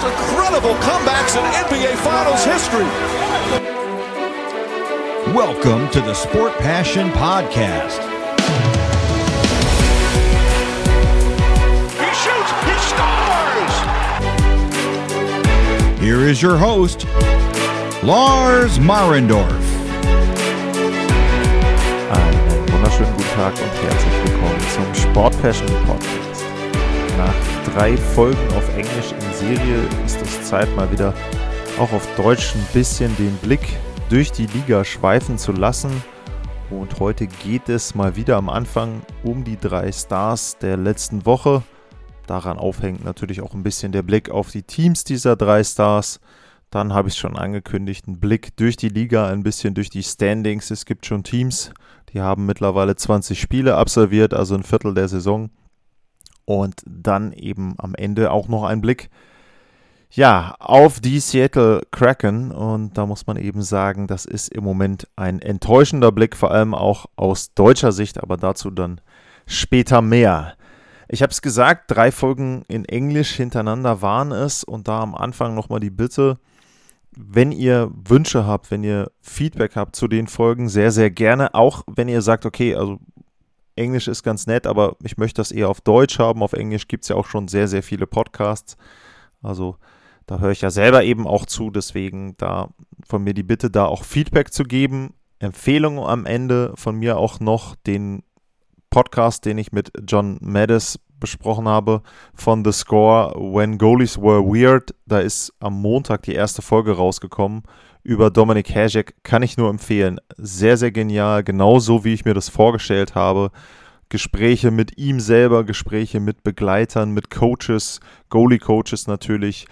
most incredible comebacks in NBA Finals history. Welcome to the Sport Passion Podcast. He shoots, he scores! Here is your host, Lars Marendorf. Einen wunderschönen guten Tag und herzlich willkommen zum Sport Passion Podcast. Nach drei Folgen auf Englisch in Serie ist es Zeit, mal wieder auch auf Deutsch ein bisschen den Blick durch die Liga schweifen zu lassen. Und heute geht es mal wieder am Anfang um die drei Stars der letzten Woche. Daran aufhängt natürlich auch ein bisschen der Blick auf die Teams dieser drei Stars. Dann habe ich schon angekündigt, einen Blick durch die Liga, ein bisschen durch die Standings. Es gibt schon Teams, die haben mittlerweile 20 Spiele absolviert, also ein Viertel der Saison. Und dann eben am Ende auch noch ein Blick, ja, auf die Seattle Kraken. Und da muss man eben sagen, das ist im Moment ein enttäuschender Blick, vor allem auch aus deutscher Sicht, aber dazu dann später mehr. Ich habe es gesagt, drei Folgen in Englisch hintereinander waren es und da am Anfang nochmal die Bitte, wenn ihr Wünsche habt, wenn ihr Feedback habt zu den Folgen, sehr, sehr gerne. Auch wenn ihr sagt, okay, also Englisch ist ganz nett, aber ich möchte das eher auf Deutsch haben. Auf Englisch gibt es ja auch schon sehr, sehr viele Podcasts. Also da höre ich ja selber eben auch zu. Deswegen da von mir die Bitte, da auch Feedback zu geben. Empfehlung am Ende von mir auch noch den Podcast, den ich mit John Maddis besprochen habe, von The Score When Goalies Were Weird. Da ist am Montag die erste Folge rausgekommen über Dominik Hasek. Kann ich nur empfehlen. Sehr, sehr genial. Genauso wie ich mir das vorgestellt habe. Gespräche mit ihm selber, Gespräche mit Begleitern, mit Coaches, Goalie-Coaches natürlich.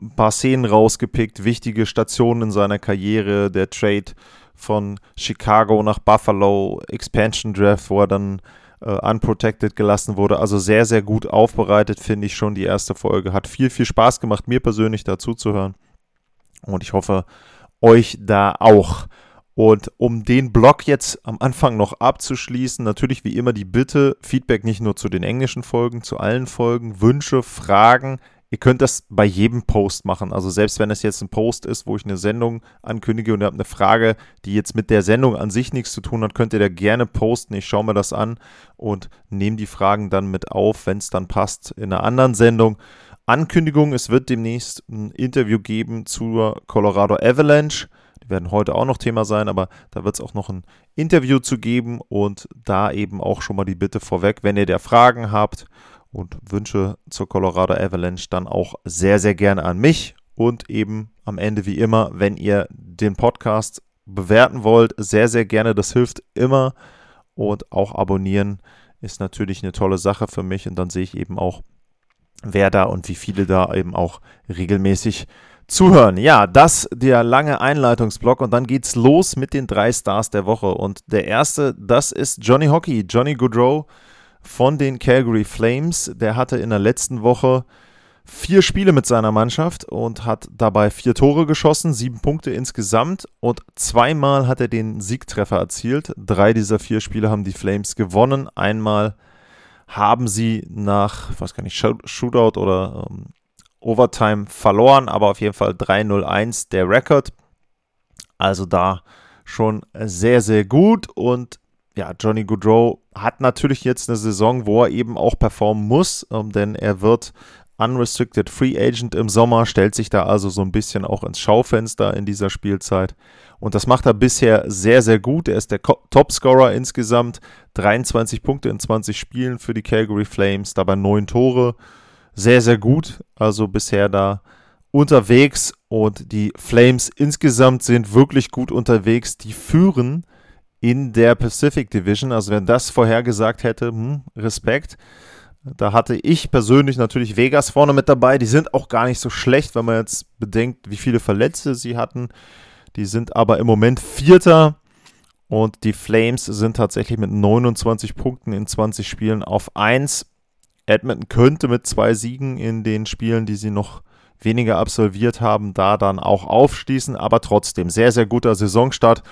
Ein paar Szenen rausgepickt, wichtige Stationen in seiner Karriere, der Trade von Chicago nach Buffalo, Expansion Draft, wo er dann äh, unprotected gelassen wurde. Also sehr, sehr gut aufbereitet, finde ich schon die erste Folge. Hat viel, viel Spaß gemacht, mir persönlich dazu zu hören. Und ich hoffe, euch da auch. Und um den Blog jetzt am Anfang noch abzuschließen, natürlich wie immer die Bitte, Feedback nicht nur zu den englischen Folgen, zu allen Folgen, Wünsche, Fragen. Ihr könnt das bei jedem Post machen. Also selbst wenn es jetzt ein Post ist, wo ich eine Sendung ankündige und ihr habt eine Frage, die jetzt mit der Sendung an sich nichts zu tun hat, könnt ihr da gerne posten. Ich schaue mir das an und nehme die Fragen dann mit auf, wenn es dann passt, in einer anderen Sendung. Ankündigung, es wird demnächst ein Interview geben zur Colorado Avalanche. Die werden heute auch noch Thema sein, aber da wird es auch noch ein Interview zu geben und da eben auch schon mal die Bitte vorweg, wenn ihr da Fragen habt und Wünsche zur Colorado Avalanche, dann auch sehr, sehr gerne an mich und eben am Ende wie immer, wenn ihr den Podcast bewerten wollt, sehr, sehr gerne, das hilft immer und auch abonnieren ist natürlich eine tolle Sache für mich und dann sehe ich eben auch, wer da und wie viele da eben auch regelmäßig zuhören. Ja, das der lange Einleitungsblock und dann geht's los mit den drei Stars der Woche. Und der erste, das ist Johnny Hockey, Johnny Goodrow von den Calgary Flames. Der hatte in der letzten Woche vier Spiele mit seiner Mannschaft und hat dabei vier Tore geschossen, sieben Punkte insgesamt und zweimal hat er den Siegtreffer erzielt. Drei dieser vier Spiele haben die Flames gewonnen. Einmal haben sie nach, ich weiß gar nicht, Shootout oder ähm, Overtime verloren, aber auf jeden Fall 3-0-1 der Rekord. Also da schon sehr, sehr gut. Und ja, Johnny Goodrow hat natürlich jetzt eine Saison, wo er eben auch performen muss, ähm, denn er wird Unrestricted Free Agent im Sommer, stellt sich da also so ein bisschen auch ins Schaufenster in dieser Spielzeit. Und das macht er bisher sehr, sehr gut. Er ist der Topscorer insgesamt. 23 Punkte in 20 Spielen für die Calgary Flames, dabei 9 Tore. Sehr, sehr gut. Also bisher da unterwegs. Und die Flames insgesamt sind wirklich gut unterwegs. Die führen in der Pacific Division. Also wenn das vorhergesagt hätte, hm, Respekt. Da hatte ich persönlich natürlich Vegas vorne mit dabei. Die sind auch gar nicht so schlecht, wenn man jetzt bedenkt, wie viele Verletzte sie hatten. Die sind aber im Moment Vierter und die Flames sind tatsächlich mit 29 Punkten in 20 Spielen auf 1. Edmonton könnte mit zwei Siegen in den Spielen, die sie noch weniger absolviert haben, da dann auch aufschließen, aber trotzdem sehr, sehr guter Saisonstart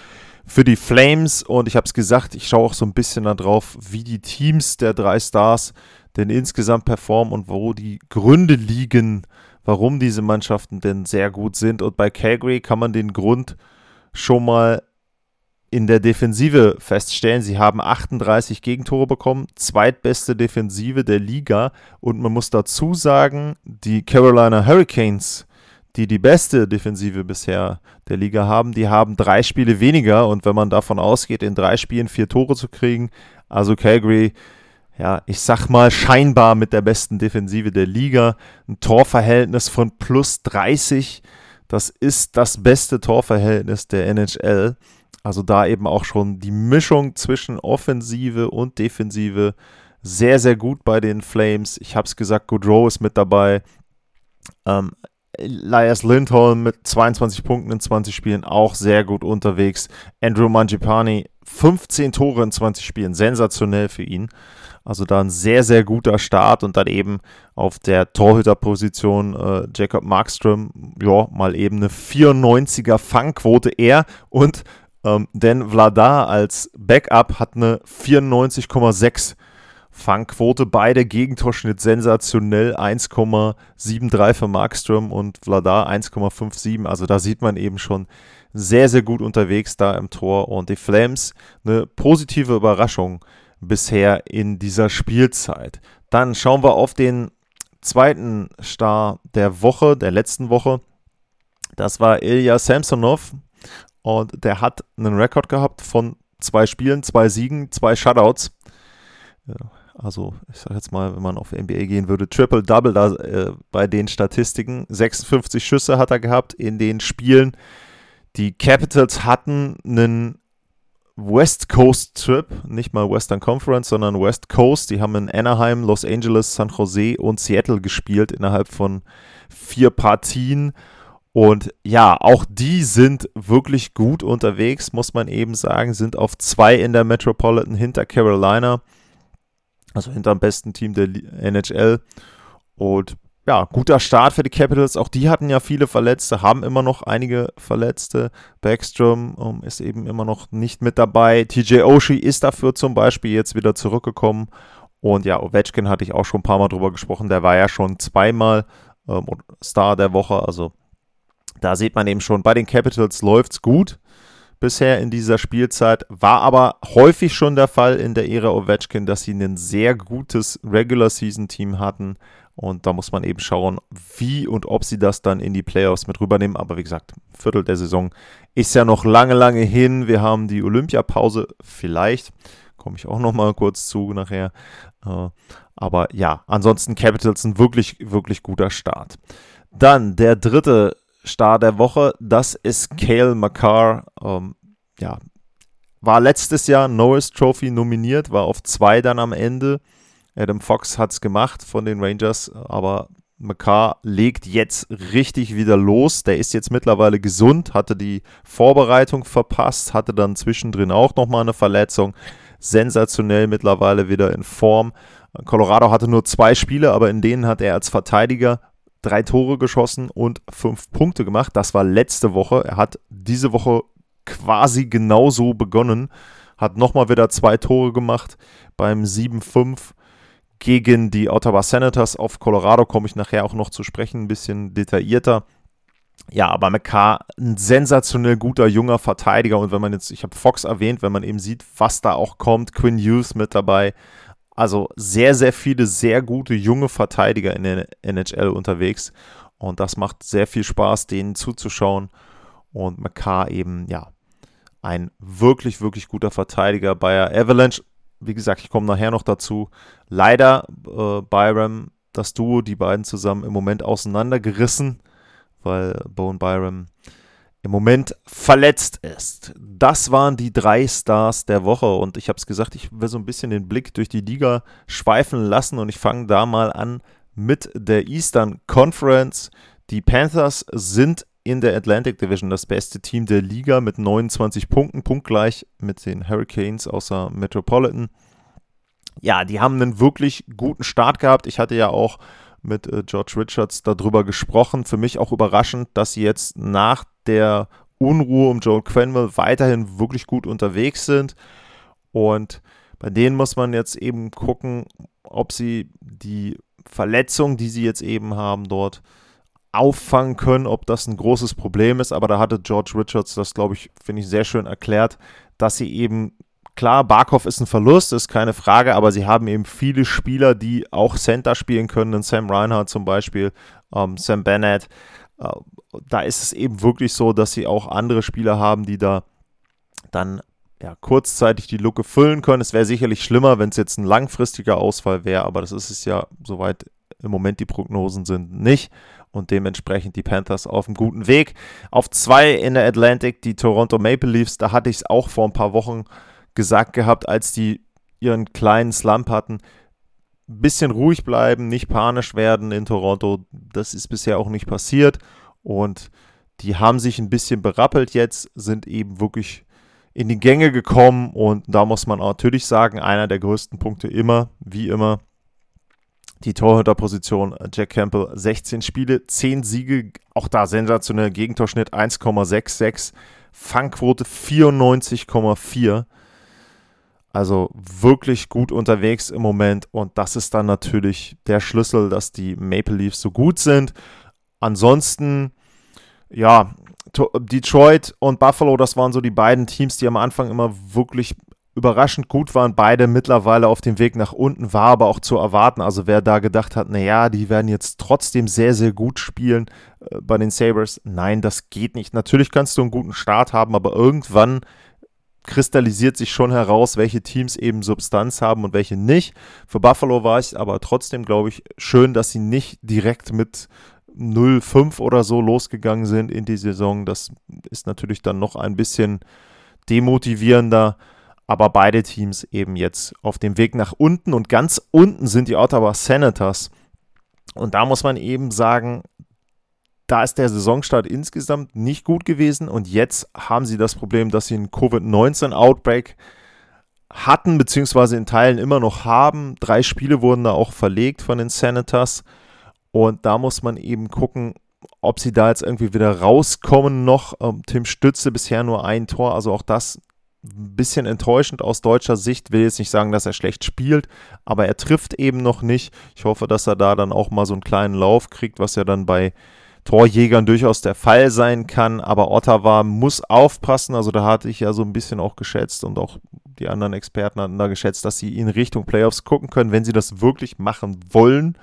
für die Flames und ich habe es gesagt, ich schaue auch so ein bisschen darauf, wie die Teams der drei Stars denn insgesamt performen und wo die Gründe liegen, warum diese Mannschaften denn sehr gut sind. Und bei Calgary kann man den Grund schon mal in der Defensive feststellen. Sie haben 38 Gegentore bekommen, zweitbeste Defensive der Liga. Und man muss dazu sagen, die Carolina Hurricanes, die die beste Defensive bisher der Liga haben, die haben drei Spiele weniger. Und wenn man davon ausgeht, in drei Spielen vier Tore zu kriegen, also Calgary, ja, ich sag mal, scheinbar mit der besten Defensive der Liga, ein Torverhältnis von plus 30. Das ist das beste Torverhältnis der NHL. Also da eben auch schon die Mischung zwischen Offensive und Defensive sehr, sehr gut bei den Flames. Ich habe es gesagt, Goodrow ist mit dabei. Ähm, Elias Lindholm mit 22 Punkten in 20 Spielen auch sehr gut unterwegs. Andrew Mangipani 15 Tore in 20 Spielen, sensationell für ihn. Also da ein sehr, sehr guter Start und dann eben auf der Torhüterposition äh, Jacob Markström, ja, mal eben eine 94er Fangquote er und ähm, denn Vladar als Backup hat eine 94,6 Fangquote. Beide Gegentorschnitt sensationell. 1,73 für Markström und Vladar 1,57. Also da sieht man eben schon sehr, sehr gut unterwegs da im Tor. Und die Flames eine positive Überraschung bisher in dieser Spielzeit. Dann schauen wir auf den zweiten Star der Woche, der letzten Woche. Das war Ilya Samsonov. Und der hat einen Rekord gehabt von zwei Spielen, zwei Siegen, zwei Shutouts. Also, ich sag jetzt mal, wenn man auf NBA gehen würde, Triple-Double da äh, bei den Statistiken. 56 Schüsse hat er gehabt in den Spielen. Die Capitals hatten einen West Coast Trip, nicht mal Western Conference, sondern West Coast. Die haben in Anaheim, Los Angeles, San Jose und Seattle gespielt innerhalb von vier Partien. Und ja, auch die sind wirklich gut unterwegs, muss man eben sagen, sind auf zwei in der Metropolitan hinter Carolina, also hinter dem besten Team der NHL. Und ja, guter Start für die Capitals. Auch die hatten ja viele Verletzte, haben immer noch einige Verletzte. Backstrom um, ähm, ist eben immer noch nicht mit dabei. TJ Oshie ist dafür zum Beispiel jetzt wieder zurückgekommen. Und ja, Ovechkin hatte ich auch schon ein paar Mal drüber gesprochen. Der war ja schon zweimal ähm, Star der Woche. Also da sieht man eben schon, bei den Capitals läuft es gut bisher in dieser Spielzeit. War aber häufig schon der Fall in der Ära Ovechkin, dass sie ein sehr gutes Regular Season Team hatten. Und da muss man eben schauen, wie und ob sie das dann in die Playoffs mit rübernehmen. Aber wie gesagt, Viertel der Saison ist ja noch lange, lange hin. Wir haben die Olympiapause vielleicht. Komme ich auch noch mal kurz zu nachher. Äh, aber ja, ansonsten Capitals ein wirklich, wirklich guter Start. Dann der dritte Star der Woche, das ist Cale McCarr. Ähm, ja, war letztes Jahr Norris Trophy nominiert, war auf zwei dann am Ende. Adam Fox hat es gemacht von den Rangers, aber McCarr legt jetzt richtig wieder los. Der ist jetzt mittlerweile gesund, hatte die Vorbereitung verpasst, hatte dann zwischendrin auch nochmal eine Verletzung. Sensationell mittlerweile wieder in Form. Colorado hatte nur zwei Spiele, aber in denen hat er als Verteidiger drei Tore geschossen und fünf Punkte gemacht. Das war letzte Woche. Er hat diese Woche quasi genauso begonnen. Hat nochmal wieder zwei Tore gemacht beim 7-5 gegen die Ottawa Senators. Auf Colorado komme ich nachher auch noch zu sprechen, ein bisschen detaillierter. Ja, aber McCarr, ein sensationell guter junger Verteidiger. Und wenn man jetzt, ich habe Fox erwähnt, wenn man eben sieht, was da auch kommt, Quinn Hughes mit dabei, also sehr, sehr viele sehr gute junge Verteidiger in der NHL unterwegs. Und das macht sehr viel Spaß, denen zuzuschauen. Und McCarr eben, ja, ein wirklich, wirklich guter Verteidiger bei Avalanche. Wie gesagt, ich komme nachher noch dazu. Leider äh, Byram, das Duo, die beiden zusammen im Moment auseinandergerissen, weil Bone Byram im Moment verletzt ist. Das waren die drei Stars der Woche und ich habe es gesagt, ich will so ein bisschen den Blick durch die Liga schweifen lassen und ich fange da mal an mit der Eastern Conference. Die Panthers sind in der Atlantic Division das beste Team der Liga mit 29 Punkten, punktgleich mit den Hurricanes außer Metropolitan. Ja, die haben einen wirklich guten Start gehabt. Ich hatte ja auch mit äh, George Richards darüber gesprochen. Für mich auch überraschend, dass sie jetzt nach der Unruhe um Joel Quenville weiterhin wirklich gut unterwegs sind. Und bei denen muss man jetzt eben gucken, ob sie die Verletzung, die sie jetzt eben haben, dort auffangen können, ob das ein großes Problem ist. Aber da hatte George Richards das, glaube ich, finde ich, sehr schön erklärt, dass sie eben, klar, Barkov ist ein Verlust, ist keine Frage, aber sie haben eben viele Spieler, die auch Center spielen können. Sam Reinhardt zum Beispiel, ähm, Sam Bennett. Äh, da ist es eben wirklich so, dass sie auch andere Spieler haben, die da dann ja, kurzzeitig die Lücke füllen können. Es wäre sicherlich schlimmer, wenn es jetzt ein langfristiger Ausfall wäre, aber das ist es ja, soweit im Moment die Prognosen sind, nicht. Und dementsprechend die Panthers auf einem guten Weg. Auf zwei in der Atlantic, die Toronto Maple Leafs, da hatte ich es auch vor ein paar Wochen gesagt gehabt, als die ihren kleinen Slump hatten. Ein bisschen ruhig bleiben, nicht panisch werden in Toronto. Das ist bisher auch nicht passiert. Und die haben sich ein bisschen berappelt jetzt, sind eben wirklich in die Gänge gekommen und da muss man natürlich sagen, einer der größten Punkte immer, wie immer, die Torhüterposition Jack Campbell, 16 Spiele, 10 Siege, auch da sensationell, Gegentorschnitt 1,66, Fangquote 94,4. Also wirklich gut unterwegs im Moment und das ist dann natürlich der Schlüssel, dass die Maple Leafs so gut sind. Ansonsten, ja, Detroit und Buffalo, das waren so die beiden Teams, die am Anfang immer wirklich überraschend gut waren. Beide mittlerweile auf dem Weg nach unten, war aber auch zu erwarten. Also wer da gedacht hat, naja, die werden jetzt trotzdem sehr, sehr gut spielen äh, bei den Sabres. Nein, das geht nicht. Natürlich kannst du einen guten Start haben, aber irgendwann kristallisiert sich schon heraus, welche Teams eben Substanz haben und welche nicht. Für Buffalo war es aber trotzdem, glaube ich, schön, dass sie nicht direkt mit 0-5 oder so losgegangen sind in die Saison. Das ist natürlich dann noch ein bisschen demotivierender. Aber beide Teams eben jetzt auf dem Weg nach unten und ganz unten sind die Ottawa Senators. Und da muss man eben sagen, da ist der Saisonstart insgesamt nicht gut gewesen und jetzt haben sie das Problem, dass sie einen Covid-19-Outbreak hatten, beziehungsweise in Teilen immer noch haben. Drei Spiele wurden da auch verlegt von den Senators. Und da muss man eben gucken, ob sie da jetzt irgendwie wieder rauskommen noch. Ähm, Tim Stütze bisher nur ein Tor, also auch das ein bisschen enttäuschend aus deutscher Sicht. Will jetzt nicht sagen, dass er schlecht spielt, aber er trifft eben noch nicht. Ich hoffe, dass er da dann auch mal so einen kleinen Lauf kriegt, was ja dann bei Torjägern durchaus der Fall sein kann. Aber Ottawa muss aufpassen. Also da hatte ich ja so ein bisschen auch geschätzt und auch die anderen Experten hatten da geschätzt, dass sie in Richtung Playoffs gucken können, wenn sie das wirklich machen wollen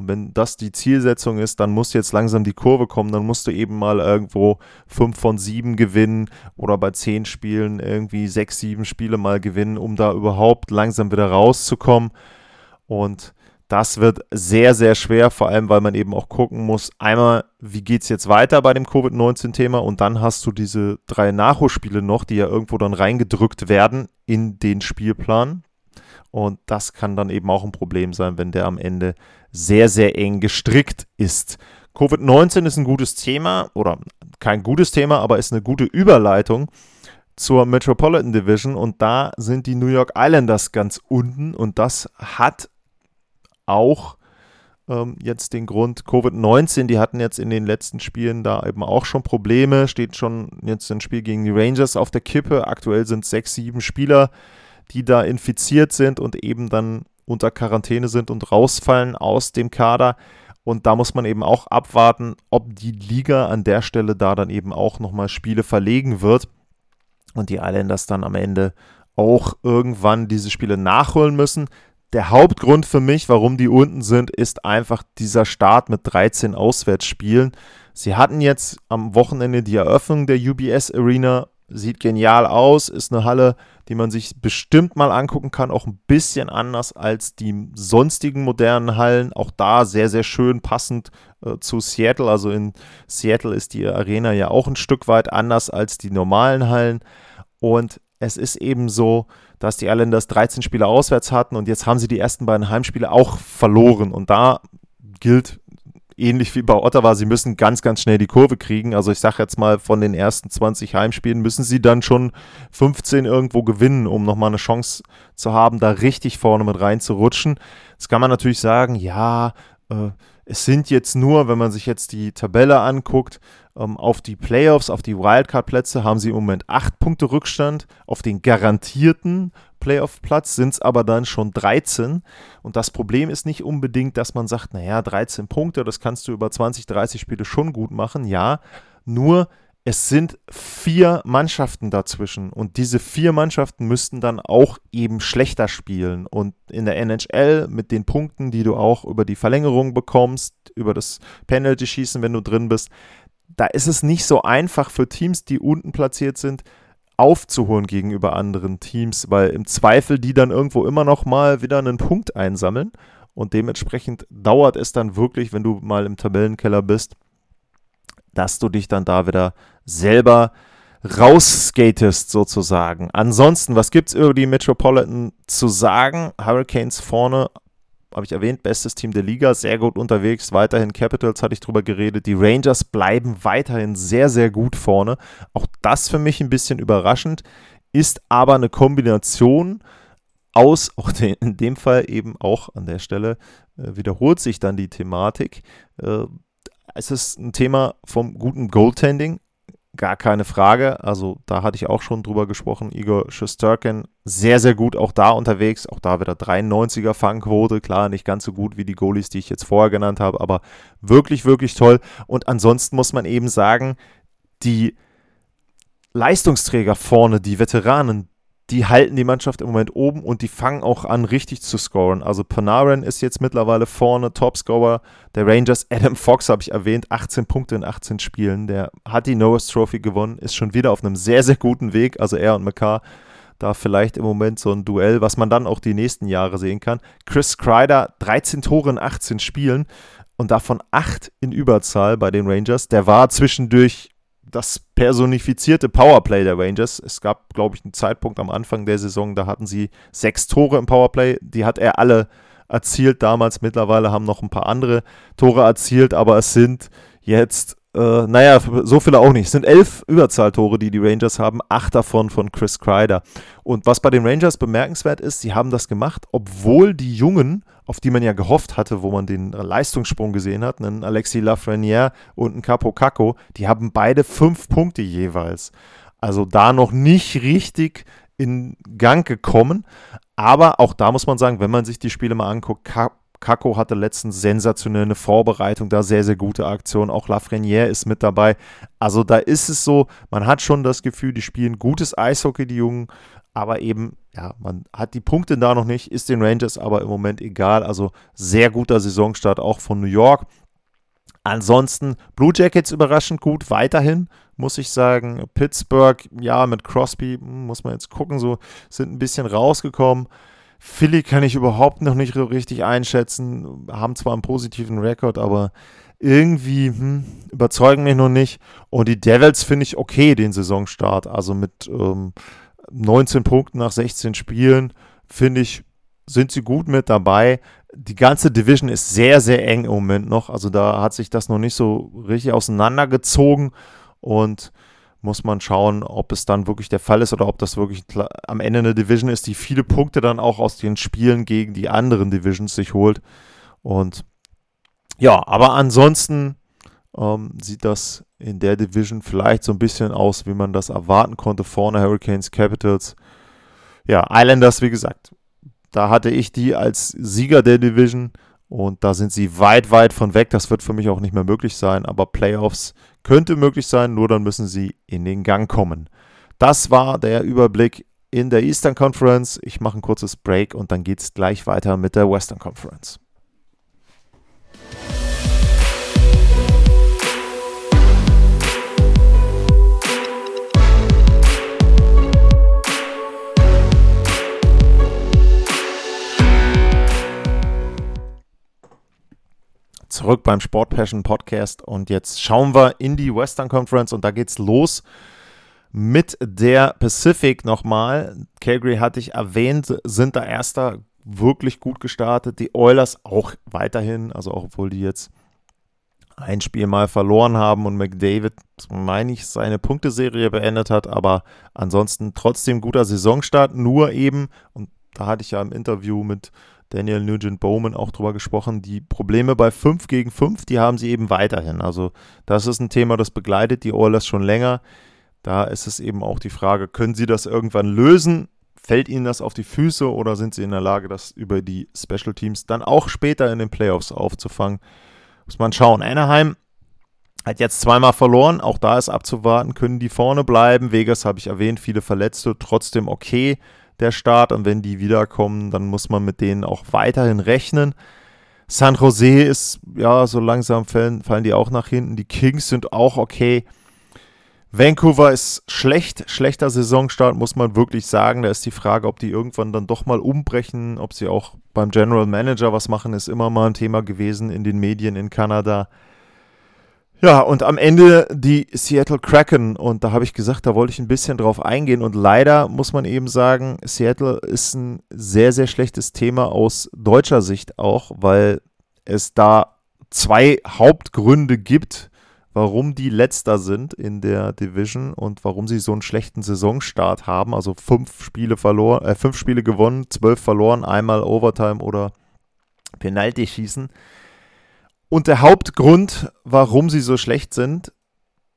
und wenn das die Zielsetzung ist, dann muss jetzt langsam die Kurve kommen. Dann musst du eben mal irgendwo 5 von 7 gewinnen oder bei 10 Spielen irgendwie 6, 7 Spiele mal gewinnen, um da überhaupt langsam wieder rauszukommen. Und das wird sehr, sehr schwer, vor allem weil man eben auch gucken muss, einmal, wie geht es jetzt weiter bei dem Covid-19-Thema und dann hast du diese drei Nachholspiele noch, die ja irgendwo dann reingedrückt werden in den Spielplan. Und das kann dann eben auch ein Problem sein, wenn der am Ende sehr, sehr eng gestrickt ist. Covid-19 ist ein gutes Thema oder kein gutes Thema, aber ist eine gute Überleitung zur Metropolitan Division und da sind die New York Islanders ganz unten und das hat auch ähm, jetzt den Grund Covid-19. Die hatten jetzt in den letzten Spielen da eben auch schon Probleme, steht schon jetzt ein Spiel gegen die Rangers auf der Kippe. Aktuell sind sechs, sieben Spieler, die da infiziert sind und eben dann unter Quarantäne sind und rausfallen aus dem Kader. Und da muss man eben auch abwarten, ob die Liga an der Stelle da dann eben auch nochmal Spiele verlegen wird und die Islanders dann am Ende auch irgendwann diese Spiele nachholen müssen. Der Hauptgrund für mich, warum die unten sind, ist einfach dieser Start mit 13 Auswärtsspielen. Sie hatten jetzt am Wochenende die Eröffnung der UBS Arena sieht genial aus, ist eine Halle, die man sich bestimmt mal angucken kann, auch ein bisschen anders als die sonstigen modernen Hallen. Auch da sehr, sehr schön passend äh, zu Seattle. Also in Seattle ist die Arena ja auch ein Stück weit anders als die normalen Hallen. Und es ist eben so, dass die Islanders 13 Spiele auswärts hatten und jetzt haben sie die ersten beiden Heimspiele auch verloren. Und da gilt ähnlich wie bei Ottawa, sie müssen ganz, ganz schnell die Kurve kriegen. Also ich sage jetzt mal, von den ersten 20 Heimspielen müssen sie dann schon 15 irgendwo gewinnen, um nochmal eine Chance zu haben, da richtig vorne mit reinzurutschen. Jetzt kann man natürlich sagen, ja, äh, es sind jetzt nur, wenn man sich jetzt die Tabelle anguckt, auf die Playoffs, auf die Wildcard-Plätze haben sie im Moment acht Punkte Rückstand. Auf den garantierten Playoff-Platz sind es aber dann schon 13. Und das Problem ist nicht unbedingt, dass man sagt, naja, 13 Punkte, das kannst du über 20, 30 Spiele schon gut machen. Ja, nur es sind vier Mannschaften dazwischen und diese vier Mannschaften müssten dann auch eben schlechter spielen. Und in der NHL mit den Punkten, die du auch über die Verlängerung bekommst, über das Penalty-Schießen, wenn du drin bist, da ist es nicht so einfach für Teams, die unten platziert sind, aufzuholen gegenüber anderen Teams, weil im Zweifel die dann irgendwo immer noch mal wieder einen Punkt einsammeln. Und dementsprechend dauert es dann wirklich, wenn du mal im Tabellenkeller bist, dass du dich dann da wieder selber rausskatest sozusagen. Ansonsten, was gibt es über die Metropolitan zu sagen? Hurricanes vorne, habe ich erwähnt, bestes Team der Liga, sehr gut unterwegs. Weiterhin Capitals hatte ich drüber geredet. Die Rangers bleiben weiterhin sehr, sehr gut vorne. Auch das für mich ein bisschen überraschend, ist aber eine Kombination aus, auch in dem Fall eben auch an der Stelle äh, wiederholt sich dann die Thematik. Äh, es ist ein Thema vom guten Goaltending, gar keine Frage. Also da hatte ich auch schon drüber gesprochen. Igor Shesterkin sehr, sehr gut auch da unterwegs. Auch da wieder 93er Fangquote. Klar, nicht ganz so gut wie die Goalies, die ich jetzt vorher genannt habe, aber wirklich, wirklich toll. Und ansonsten muss man eben sagen, die Leistungsträger vorne, die Veteranen, die halten die Mannschaft im Moment oben und die fangen auch an, richtig zu scoren. Also Panarin ist jetzt mittlerweile vorne, Topscorer der Rangers. Adam Fox habe ich erwähnt, 18 Punkte in 18 Spielen. Der hat die Norris Trophy gewonnen, ist schon wieder auf einem sehr, sehr guten Weg. Also er und McCarr da vielleicht im Moment so ein Duell, was man dann auch die nächsten Jahre sehen kann. Chris Kreider, 13 Tore in 18 Spielen und davon 8 in Überzahl bei den Rangers. Der war zwischendurch das personifizierte Powerplay der Rangers. Es gab, glaube ich, einen Zeitpunkt am Anfang der Saison, da hatten sie sechs Tore im Powerplay. Die hat er alle erzielt damals. Mittlerweile haben noch ein paar andere Tore erzielt, aber es sind jetzt, äh, naja, so viele auch nicht. Es sind elf Überzahltore, die die Rangers haben, acht davon von Chris Kreider. Und was bei den Rangers bemerkenswert ist, sie haben das gemacht, obwohl die Jungen auf die man ja gehofft hatte, wo man den Leistungssprung gesehen hat, einen Alexis Lafreniere und einen Capo Caco, die haben beide fünf Punkte jeweils. Also da noch nicht richtig in Gang gekommen. Aber auch da muss man sagen, wenn man sich die Spiele mal anguckt, Kako hatte letztens sensationelle Vorbereitung, da sehr, sehr gute Aktion. Auch Lafreniere ist mit dabei. Also da ist es so, man hat schon das Gefühl, die spielen gutes Eishockey, die Jungen aber eben, ja, man hat die Punkte da noch nicht, ist den Rangers aber im Moment egal. Also sehr guter Saisonstart auch von New York. Ansonsten Blue Jackets überraschend gut, weiterhin muss ich sagen. Pittsburgh, ja, mit Crosby hm, muss man jetzt gucken, so sind ein bisschen rausgekommen. Philly kann ich überhaupt noch nicht richtig einschätzen, haben zwar einen positiven Rekord, aber irgendwie hm, überzeugen mich noch nicht. Und die Devils finde ich okay, den Saisonstart. Also mit ähm, 19 Punkten nach 16 Spielen, finde ich, sind sie gut mit dabei. Die ganze Division ist sehr, sehr eng im Moment noch. Also da hat sich das noch nicht so richtig auseinandergezogen und muss man schauen, ob es dann wirklich der Fall ist oder ob das wirklich am Ende eine Division ist, die viele Punkte dann auch aus den Spielen gegen die anderen Divisions sich holt. Und ja, aber ansonsten ähm, sieht das in der Division vielleicht so ein bisschen aus, wie man das erwarten konnte. Vorne Hurricanes, Capitals. Ja, Islanders, wie gesagt, da hatte ich die als Sieger der Division und da sind sie weit, weit von weg. Das wird für mich auch nicht mehr möglich sein, aber Playoffs könnte möglich sein, nur dann müssen sie in den Gang kommen. Das war der Überblick in der Eastern Conference. Ich mache ein kurzes Break und dann geht es gleich weiter mit der Western Conference. Zurück beim Sport Passion Podcast und jetzt schauen wir in die Western Conference und da geht's los mit der Pacific nochmal. Calgary hatte ich erwähnt, sind da erster wirklich gut gestartet. Die Oilers auch weiterhin, also auch obwohl die jetzt ein Spiel mal verloren haben und McDavid, meine ich, seine Punkteserie beendet hat, aber ansonsten trotzdem guter Saisonstart, nur eben, und da hatte ich ja im Interview mit Daniel Nugent Bowman auch drüber gesprochen. Die Probleme bei 5 gegen 5, die haben sie eben weiterhin. Also das ist ein Thema, das begleitet die Oilers schon länger. Da ist es eben auch die Frage, können sie das irgendwann lösen? Fällt ihnen das auf die Füße oder sind sie in der Lage, das über die Special Teams dann auch später in den Playoffs aufzufangen? Muss man schauen. Anaheim hat jetzt zweimal verloren. Auch da ist abzuwarten, können die vorne bleiben. Vegas habe ich erwähnt, viele Verletzte, trotzdem okay der Start. Und wenn die wiederkommen, dann muss man mit denen auch weiterhin rechnen. San Jose ist, ja, so langsam fallen, fallen die auch nach hinten. Die Kings sind auch okay. Vancouver ist schlecht, schlechter Saisonstart, muss man wirklich sagen. Da ist die Frage, ob die irgendwann dann doch mal umbrechen, ob sie auch beim General Manager was machen, ist immer mal ein Thema gewesen in den Medien in Kanada. Ja, und am Ende die Seattle Kraken. Und da habe ich gesagt, da wollte ich ein bisschen drauf eingehen. Und leider muss man eben sagen, Seattle ist ein sehr, sehr schlechtes Thema aus deutscher Sicht auch, weil es da zwei Hauptgründe gibt, warum die letzter sind in der Division und warum sie so einen schlechten Saisonstart haben. Also fünf Spiele verloren, äh, fünf Spiele gewonnen, zwölf verloren, einmal Overtime oder Penalty schießen. Und der Hauptgrund, warum sie so schlecht sind,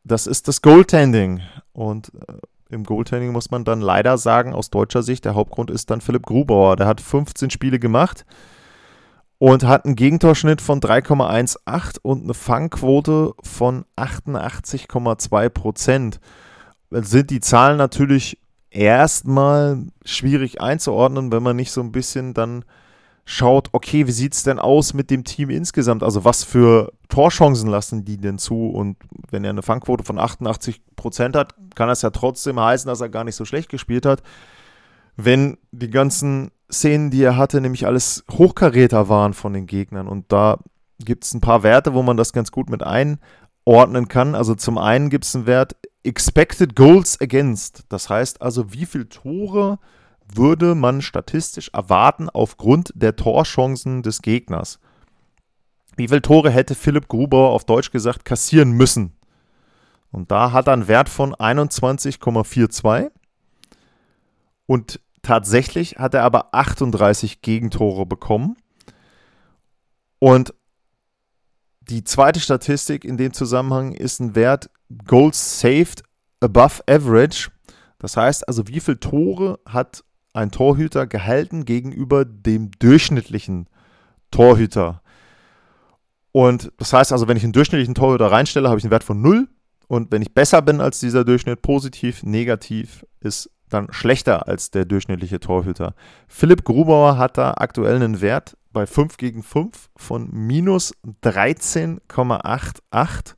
das ist das Goaltending. Und äh, im Goaltending muss man dann leider sagen, aus deutscher Sicht, der Hauptgrund ist dann Philipp Grubauer. Der hat 15 Spiele gemacht und hat einen Gegentorschnitt von 3,18 und eine Fangquote von 88,2 Prozent. Sind die Zahlen natürlich erstmal schwierig einzuordnen, wenn man nicht so ein bisschen dann schaut, okay, wie sieht es denn aus mit dem Team insgesamt? Also was für Torchancen lassen die denn zu? Und wenn er eine Fangquote von 88 Prozent hat, kann das ja trotzdem heißen, dass er gar nicht so schlecht gespielt hat. Wenn die ganzen Szenen, die er hatte, nämlich alles Hochkaräter waren von den Gegnern. Und da gibt es ein paar Werte, wo man das ganz gut mit einordnen kann. Also zum einen gibt es einen Wert Expected Goals Against. Das heißt also, wie viele Tore würde man statistisch erwarten aufgrund der Torchancen des Gegners. Wie viele Tore hätte Philipp Grubauer auf Deutsch gesagt kassieren müssen? Und da hat er einen Wert von 21,42. Und tatsächlich hat er aber 38 Gegentore bekommen. Und die zweite Statistik in dem Zusammenhang ist ein Wert Goals saved above average. Das heißt also, wie viele Tore hat ein Torhüter gehalten gegenüber dem durchschnittlichen Torhüter. Und das heißt also, wenn ich einen durchschnittlichen Torhüter reinstelle, habe ich einen Wert von 0. Und wenn ich besser bin als dieser Durchschnitt, positiv, negativ, ist dann schlechter als der durchschnittliche Torhüter. Philipp Grubauer hat da aktuell einen Wert bei 5 gegen 5 von minus 13,88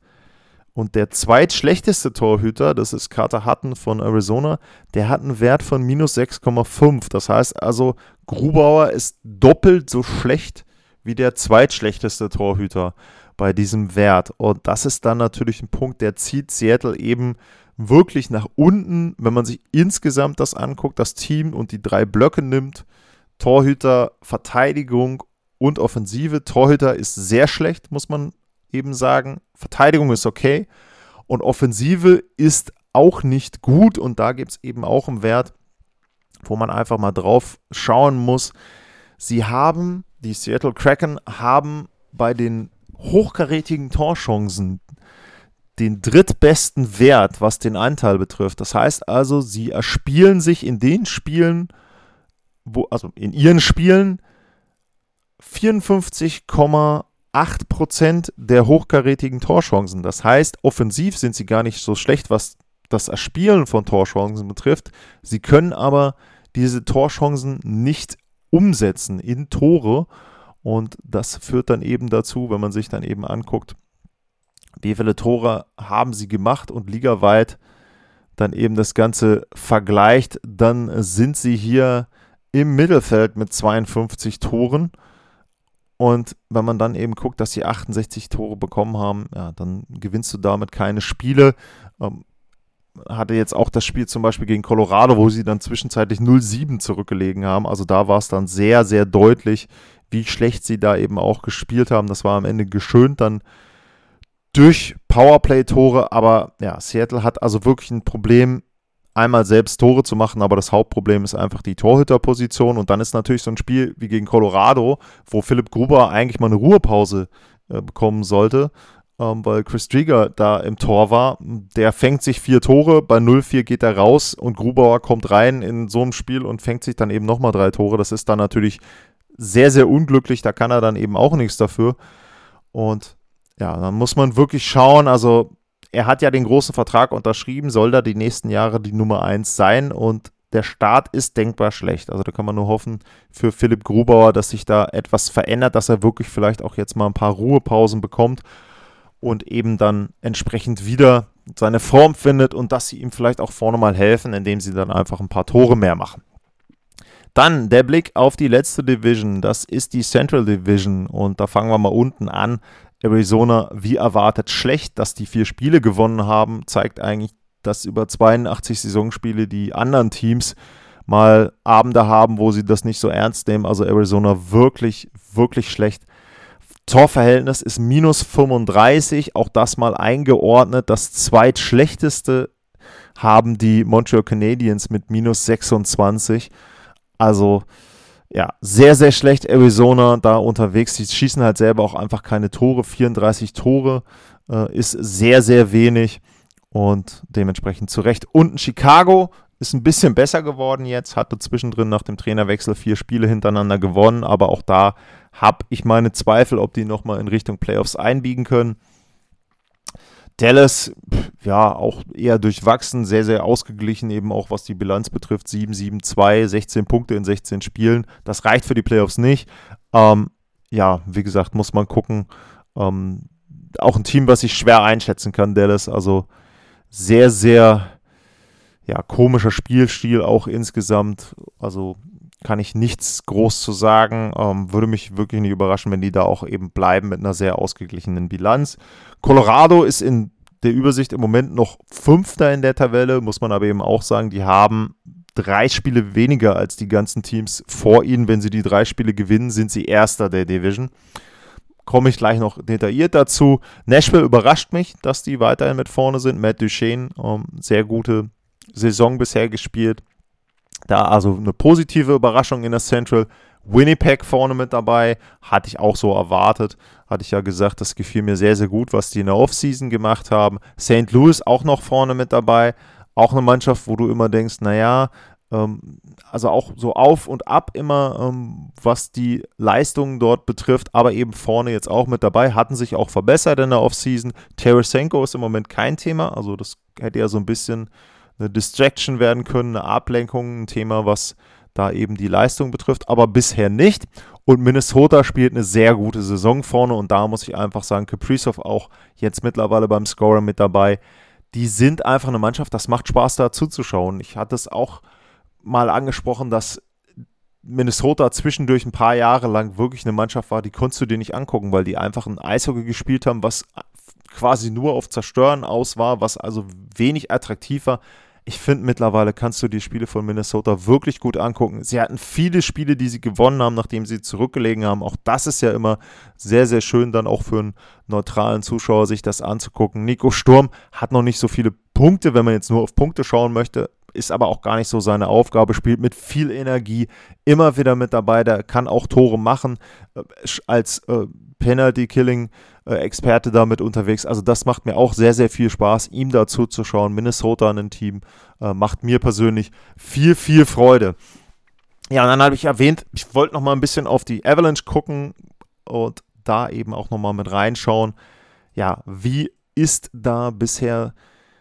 und der zweitschlechteste Torhüter, das ist Carter Hutton von Arizona, der hat einen Wert von minus 6,5. Das heißt also, Grubauer ist doppelt so schlecht wie der zweitschlechteste Torhüter bei diesem Wert. Und das ist dann natürlich ein Punkt, der zieht Seattle eben wirklich nach unten, wenn man sich insgesamt das anguckt, das Team und die drei Blöcke nimmt. Torhüter, Verteidigung und Offensive. Torhüter ist sehr schlecht, muss man eben sagen, Verteidigung ist okay und Offensive ist auch nicht gut und da gibt es eben auch einen Wert, wo man einfach mal drauf schauen muss. Sie haben, die Seattle Kraken haben bei den hochkarätigen Torchancen den drittbesten Wert, was den Anteil betrifft. Das heißt also, sie erspielen sich in den Spielen, wo, also in ihren Spielen 54,8 8% der hochkarätigen Torchancen. Das heißt, offensiv sind sie gar nicht so schlecht, was das Erspielen von Torchancen betrifft. Sie können aber diese Torchancen nicht umsetzen in Tore. Und das führt dann eben dazu, wenn man sich dann eben anguckt, wie viele Tore haben sie gemacht und ligaweit dann eben das Ganze vergleicht, dann sind sie hier im Mittelfeld mit 52 Toren. Und wenn man dann eben guckt, dass sie 68 Tore bekommen haben, ja, dann gewinnst du damit keine Spiele. Ähm, hatte jetzt auch das Spiel zum Beispiel gegen Colorado, wo sie dann zwischenzeitlich 0-7 zurückgelegen haben. Also da war es dann sehr, sehr deutlich, wie schlecht sie da eben auch gespielt haben. Das war am Ende geschönt dann durch Powerplay-Tore. Aber ja, Seattle hat also wirklich ein Problem einmal selbst Tore zu machen, aber das Hauptproblem ist einfach die Torhüterposition. Und dann ist natürlich so ein Spiel wie gegen Colorado, wo Philipp Gruber eigentlich mal eine Ruhepause äh, bekommen sollte, ähm, weil Chris Drieger da im Tor war. Der fängt sich vier Tore, bei 0-4 geht er raus und Grubauer kommt rein in so einem Spiel und fängt sich dann eben nochmal drei Tore. Das ist dann natürlich sehr, sehr unglücklich. Da kann er dann eben auch nichts dafür. Und ja, dann muss man wirklich schauen. Also, er hat ja den großen Vertrag unterschrieben, soll da die nächsten Jahre die Nummer 1 sein und der Start ist denkbar schlecht. Also da kann man nur hoffen für Philipp Grubauer, dass sich da etwas verändert, dass er wirklich vielleicht auch jetzt mal ein paar Ruhepausen bekommt und eben dann entsprechend wieder seine Form findet und dass sie ihm vielleicht auch vorne mal helfen, indem sie dann einfach ein paar Tore mehr machen. Dann der Blick auf die letzte Division, das ist die Central Division und da fangen wir mal unten an. Arizona wie erwartet schlecht, dass die vier Spiele gewonnen haben, zeigt eigentlich, dass über 82 Saisonspiele die anderen Teams mal Abende haben, wo sie das nicht so ernst nehmen. Also Arizona wirklich, wirklich schlecht. Torverhältnis ist minus 35, auch das mal eingeordnet. Das zweitschlechteste haben die Montreal Canadiens mit minus 26. Also ja, sehr, sehr schlecht Arizona da unterwegs. Die schießen halt selber auch einfach keine Tore. 34 Tore äh, ist sehr, sehr wenig und dementsprechend zu Recht. Unten Chicago ist ein bisschen besser geworden jetzt, hatte zwischendrin nach dem Trainerwechsel vier Spiele hintereinander gewonnen, aber auch da habe ich meine Zweifel, ob die nochmal in Richtung Playoffs einbiegen können. Dallas, ja, auch eher durchwachsen, sehr, sehr ausgeglichen, eben auch was die Bilanz betrifft. 7, 7, 2, 16 Punkte in 16 Spielen. Das reicht für die Playoffs nicht. Ähm, ja, wie gesagt, muss man gucken. Ähm, auch ein Team, was ich schwer einschätzen kann, Dallas. Also sehr, sehr ja, komischer Spielstil auch insgesamt. Also kann ich nichts groß zu sagen. Ähm, würde mich wirklich nicht überraschen, wenn die da auch eben bleiben mit einer sehr ausgeglichenen Bilanz. Colorado ist in der Übersicht im Moment noch Fünfter in der Tabelle, muss man aber eben auch sagen, die haben drei Spiele weniger als die ganzen Teams vor ihnen. Wenn sie die drei Spiele gewinnen, sind sie Erster der Division. Komme ich gleich noch detailliert dazu. Nashville überrascht mich, dass die weiterhin mit vorne sind. Matt Duchesne, ähm, sehr gute Saison bisher gespielt. Da also eine positive Überraschung in der Central. Winnipeg vorne mit dabei, hatte ich auch so erwartet. Hatte ich ja gesagt, das gefiel mir sehr, sehr gut, was die in der Offseason gemacht haben. St. Louis auch noch vorne mit dabei. Auch eine Mannschaft, wo du immer denkst, naja, ähm, also auch so auf und ab immer, ähm, was die Leistungen dort betrifft, aber eben vorne jetzt auch mit dabei, hatten sich auch verbessert in der Offseason. Tarasenko ist im Moment kein Thema, also das hätte ja so ein bisschen eine Distraction werden können, eine Ablenkung, ein Thema, was da eben die Leistung betrifft, aber bisher nicht. Und Minnesota spielt eine sehr gute Saison vorne und da muss ich einfach sagen, Kaprizov auch jetzt mittlerweile beim Scorer mit dabei. Die sind einfach eine Mannschaft, das macht Spaß da zuzuschauen. Ich hatte es auch mal angesprochen, dass Minnesota zwischendurch ein paar Jahre lang wirklich eine Mannschaft war, die konntest du dir nicht angucken, weil die einfach ein Eishockey gespielt haben, was quasi nur auf Zerstören aus war, was also wenig attraktiv war ich finde mittlerweile kannst du die Spiele von Minnesota wirklich gut angucken. Sie hatten viele Spiele, die sie gewonnen haben, nachdem sie zurückgelegen haben. Auch das ist ja immer sehr, sehr schön, dann auch für einen neutralen Zuschauer sich das anzugucken. Nico Sturm hat noch nicht so viele Punkte, wenn man jetzt nur auf Punkte schauen möchte, ist aber auch gar nicht so seine Aufgabe, spielt mit viel Energie, immer wieder mit dabei, der kann auch Tore machen äh, als äh, Penalty Killing äh, Experte damit unterwegs. Also das macht mir auch sehr, sehr viel Spaß, ihm dazu zu schauen. Minnesota ein Team äh, macht mir persönlich viel, viel Freude. Ja, und dann habe ich erwähnt, ich wollte noch mal ein bisschen auf die Avalanche gucken und da eben auch noch mal mit reinschauen. Ja, wie ist da bisher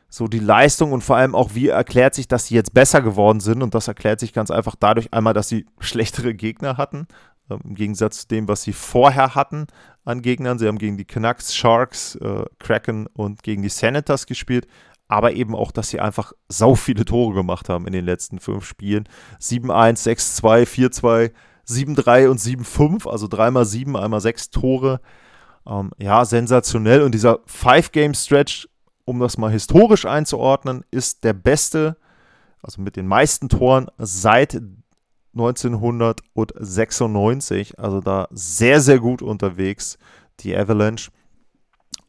so die Leistung und vor allem auch, wie erklärt sich, dass sie jetzt besser geworden sind? Und das erklärt sich ganz einfach dadurch einmal, dass sie schlechtere Gegner hatten, im Gegensatz zu dem, was sie vorher hatten an Gegnern. Sie haben gegen die Canucks, Sharks, äh, Kraken und gegen die Senators gespielt. Aber eben auch, dass sie einfach sau viele Tore gemacht haben in den letzten fünf Spielen. 7-1, 6-2, 4-2, 7-3 und 7-5, also dreimal sieben, einmal sechs Tore. Ähm, ja, sensationell. Und dieser Five-Game-Stretch, um das mal historisch einzuordnen, ist der beste, also mit den meisten Toren seit 1996. Also da sehr, sehr gut unterwegs, die Avalanche.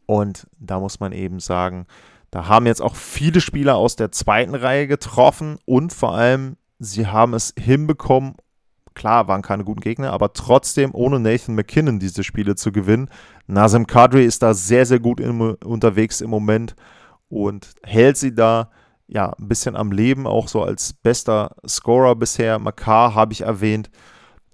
Und da muss man eben sagen, Da haben jetzt auch viele Spieler aus der zweiten Reihe getroffen und vor allem, sie haben es hinbekommen, klar, waren keine guten Gegner, aber trotzdem ohne Nathan McKinnon diese Spiele zu gewinnen. Nazem Kadri ist da sehr, sehr gut im, unterwegs im Moment und hält sie da ja ein bisschen am Leben, auch so als bester Scorer bisher. Makar habe ich erwähnt.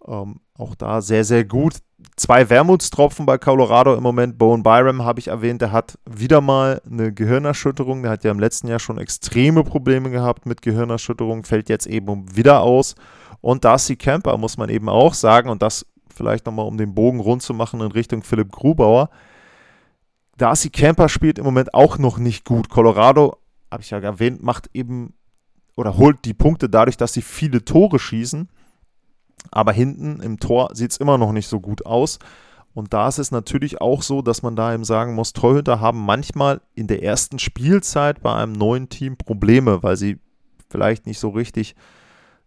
Ähm, auch da sehr, sehr gut. Zwei Wermutstropfen bei Colorado im Moment. Bowen Byram habe ich erwähnt, der hat wieder mal eine Gehirnerschütterung. Der hat ja im letzten Jahr schon extreme Probleme gehabt mit Gehirnerschütterung, fällt jetzt eben wieder aus. Und Darcy Camper muss man eben auch sagen, und das vielleicht nochmal um den Bogen rund zu machen in Richtung Philipp Grubauer. Darcy Camper spielt im Moment auch noch nicht gut. Colorado, habe ich ja erwähnt, macht eben oder holt die Punkte dadurch, dass sie viele Tore schießen. Aber hinten im Tor sieht es immer noch nicht so gut aus. Und da ist es natürlich auch so, dass man da eben sagen muss, Torhüter haben manchmal in der ersten Spielzeit bei einem neuen Team Probleme, weil sie vielleicht nicht so richtig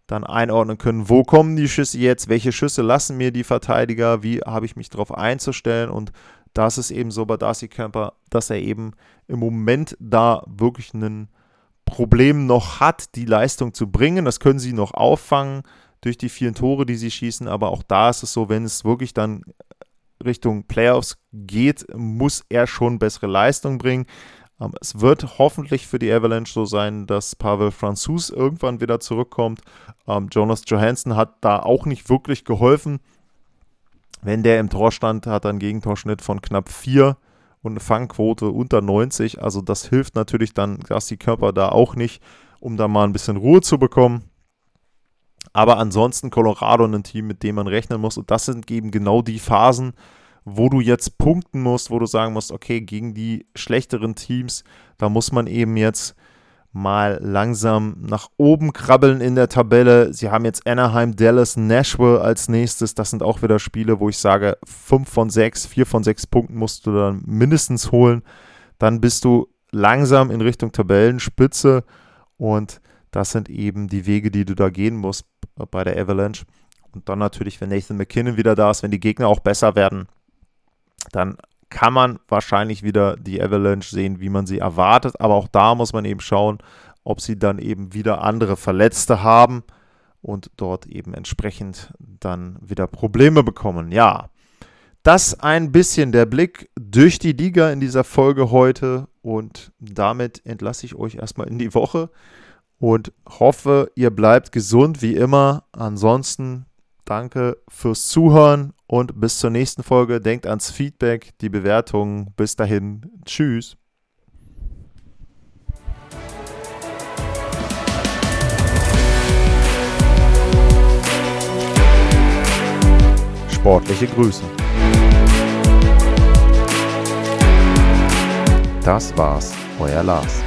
dann einordnen können, wo kommen die Schüsse jetzt, welche Schüsse lassen mir die Verteidiger, wie habe ich mich darauf einzustellen und das ist eben so bei Darcy Camper, dass er eben im Moment da wirklich ein Problem noch hat, die Leistung zu bringen. Das können sie noch auffangen durch die vielen Tore, die sie schießen, aber auch da ist es so, wenn es wirklich dann Richtung Playoffs geht, muss er schon bessere Leistung bringen. Ähm, es wird hoffentlich für die Avalanche so sein, dass Pavel Franzus irgendwann wieder zurückkommt. Ähm, Jonas Johansson hat da auch nicht wirklich geholfen. Wenn der im Tor stand, hat er einen Gegentorschnitt von knapp 4 und eine Fangquote unter 90. Also das hilft natürlich dann, dass die Körper da auch nicht, um da mal ein bisschen Ruhe zu bekommen. Aber ansonsten Colorado ein Team, mit dem man rechnen muss. Und das sind eben genau die Phasen, wo du jetzt punkten musst, wo du sagen musst, okay, gegen die schlechteren Teams, da muss man eben jetzt mal langsam nach oben krabbeln in der Tabelle. Sie haben jetzt Anaheim, Dallas, Nashville als nächstes. Das sind auch wieder Spiele, wo ich sage, 5 von 6, 4 von 6 Punkten musst du dann mindestens holen. Dann bist du langsam in Richtung Tabellenspitze und das sind eben die Wege, die du da gehen musst bei der Avalanche. Und dann natürlich, wenn Nathan McKinnon wieder da ist, wenn die Gegner auch besser werden, dann kann man wahrscheinlich wieder die Avalanche sehen, wie man sie erwartet. Aber auch da muss man eben schauen, ob sie dann eben wieder andere Verletzte haben und dort eben entsprechend dann wieder Probleme bekommen. Ja, das ein bisschen der Blick durch die Liga in dieser Folge heute und damit entlasse ich euch erstmal in die Woche und hoffe, ihr bleibt gesund wie immer. Ansonsten danke fürs Zuhören und bis zur nächsten Folge. Denkt ans Feedback, die Bewertungen. Bis dahin. Tschüss. Sportliche Grüße. Das war's, euer Lars.